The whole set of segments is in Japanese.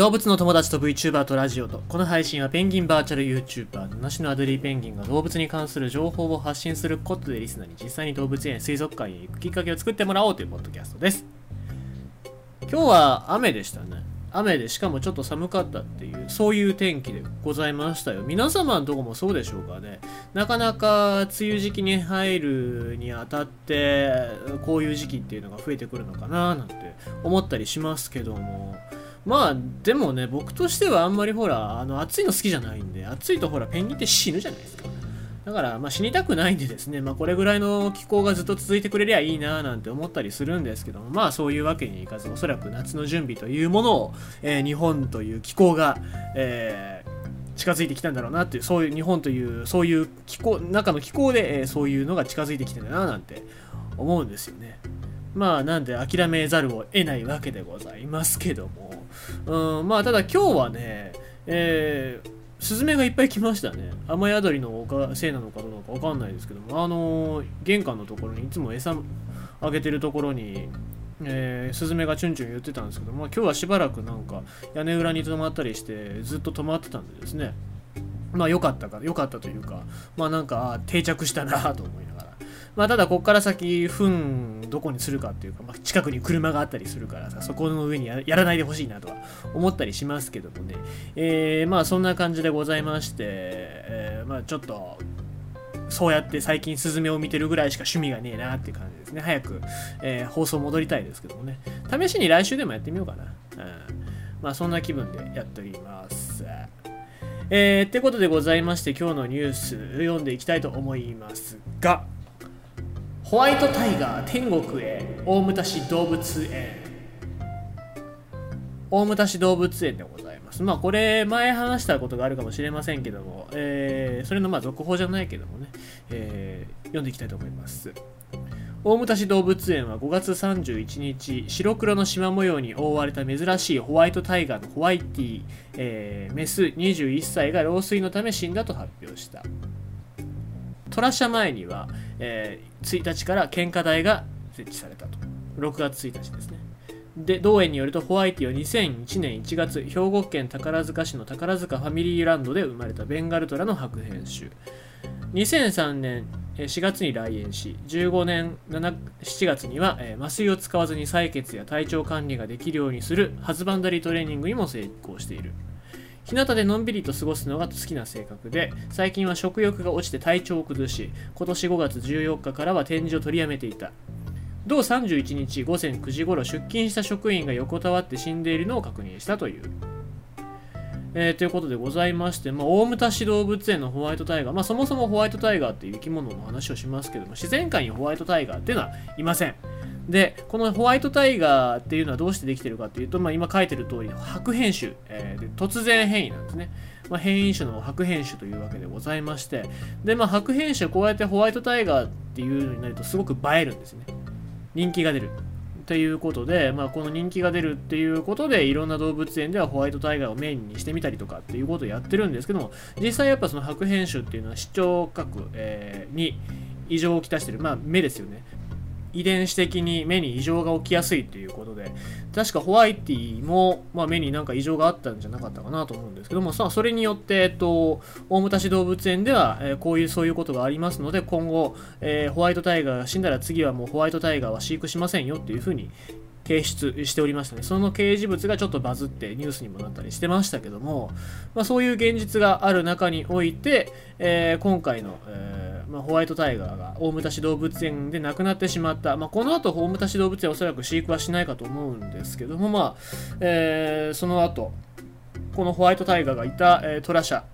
動物の友達と VTuber とラジオとこの配信はペンギンバーチャル YouTuber 七種のアデリーペンギンが動物に関する情報を発信することでリスナーに実際に動物園水族館へ行くきっかけを作ってもらおうというポッドキャストです。今日は雨でしたね。雨でしかもちょっと寒かったっていうそういう天気でございましたよ。皆様のとこもそうでしょうかね。なかなか梅雨時期に入るにあたってこういう時期っていうのが増えてくるのかななんて思ったりしますけども。まあでもね僕としてはあんまりほらあの暑いの好きじゃないんで暑いとほらペンギンって死ぬじゃないですかだから、まあ、死にたくないんでですね、まあ、これぐらいの気候がずっと続いてくれりゃいいななんて思ったりするんですけども、まあそういうわけにいかず、おそらく夏の準備というものを、えー、日本という気候が、えー、近づいてきたんだろうなっていう、そういう日本という、そういう気候、中の気候で、えー、そういうのが近づいてきてるななんて思うんですよね。まあなんで諦めざるを得ないわけでございますけども、うん、まあただ今日はね、えー、スズメがいっぱい来ましたね。雨宿りのせいなのかどうかわかんないですけども、あのー、玄関のところにいつも餌あげてるところに、えー、スズメがチュンチュン言ってたんですけど、まあ、今日はしばらくなんか屋根裏に止まったりしてずっと止まってたんでですね、まあ良かったか、良かったというか、まあなんか定着したなと思いながら。まあただこっから先、糞どこにするかっていうか、まあ、近くに車があったりするからさ、そこの上にやらないでほしいなとは思ったりしますけどもね。えー、まあそんな感じでございまして、えー、まあちょっと、そうやって最近スズメを見てるぐらいしか趣味がねえなっていう感じですね。早く、えー、放送戻りたいですけどもね。試しに来週でもやってみようかな。うん、まあそんな気分でやっております。えー、ってことでございまして今日のニュース読んでいきたいと思いますがホワイトタイガー天国へ大牟田市動物園。大牟田市動物園でございます。まあこれ前話したことがあるかもしれませんけども、えー、それのまあ続報じゃないけどもね、えー、読んでいきたいと思います。大牟田市動物園は5月31日白黒の縞模様に覆われた珍しいホワイトタイガーのホワイティ、えー、メス21歳が老衰のため死んだと発表した。虎社前には、えー、1日から献花台が設置されたと。6月1日ですね。で同園によるとホワイティは2001年1月兵庫県宝塚市の宝塚ファミリーランドで生まれたベンガルトラの白変種2003年4月に来園し15年7月には、麻酔を使わずに採血や体調管理ができるようにするハズバンダリートレーニングにも成功している。日向でのんびりと過ごすのが好きな性格で最近は食欲が落ちて体調を崩し今年5月14日からは展示を取りやめていた。同31日午前9時ごろ出勤した職員が横たわって死んでいるのを確認したという。えー、ということでございまして、まあ、大牟田市動物園のホワイトタイガー、まあ、そもそもホワイトタイガーっていう生き物の話をしますけども、自然界にホワイトタイガーっていうのはいません。で、このホワイトタイガーっていうのはどうしてできてるかっていうと、まあ、今書いてる通り、白変種、えー、突然変異なんですね。まあ、変異種の白変種というわけでございまして、で、まあ、白変種、こうやってホワイトタイガーっていうのになるとすごく映えるんですね。人気が出る。ということで、まあ、この人気が出るっていうことでいろんな動物園ではホワイトタイガーをメインにしてみたりとかっていうことをやってるんですけども実際やっぱその白変種っていうのは視聴覚、えー、に異常をきたしてる、まあ、目ですよね遺伝子的に目に異常が起きやすいということで確かホワイティも、まあ、目になんか異常があったんじゃなかったかなと思うんですけどもさあそれによって、えっと、大牟田市動物園では、えー、こういうそういうことがありますので今後、えー、ホワイトタイガーが死んだら次はもうホワイトタイガーは飼育しませんよっていうふうに提出しておりましたね。その掲示物がちょっとバズってニュースにもなったりしてましたけども、まあ、そういう現実がある中において、えー、今回の、えー、まあ、ホワイトタイガーが大牟田市動物園で亡くなってしまった、まあ、この後大牟田市動物園はおそらく飼育はしないかと思うんですけども、まあえー、その後このホワイトタイガーがいた、えー、トラ社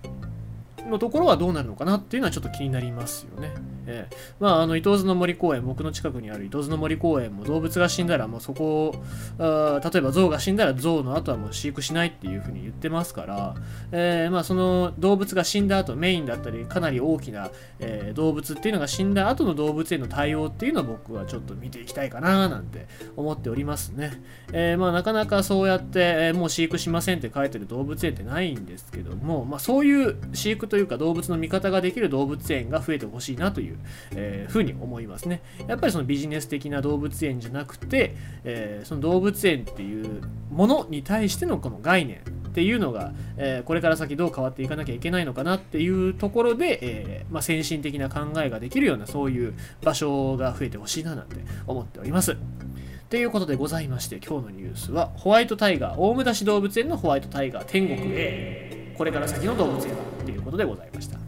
のところはどうなるのかなっていうのはちょっと気になりますよね。えー、まあ、あの、伊東津の森公園、僕の近くにある伊東津の森公園も動物が死んだらもうそこを、あ例えば象が死んだら象の後はもう飼育しないっていうふうに言ってますから、えー、まあ、その動物が死んだ後、メインだったり、かなり大きな、えー、動物っていうのが死んだ後の動物への対応っていうのを僕はちょっと見ていきたいかななんて思っておりますね。えー、まあ、なかなかそうやって、えもう飼育しませんって書いてる動物園ってないんですけども、まあ、そういう飼育というか動物の見方ができる動物園が増えてほしいなというえー、ふうに思いますね。やっぱりそのビジネス的な動物園じゃなくて、えー、その動物園っていうものに対してのこの概念っていうのが、えー、これから先どう変わっていかなきゃいけないのかなっていうところで、え、まあ、先進的な考えができるようなそういう場所が増えてほしいななんて思っております。ということでございまして今日のニュースはホワイトタイガー大牟田市動物園のホワイトタイガー天国へこれから先の動物園ということでございました。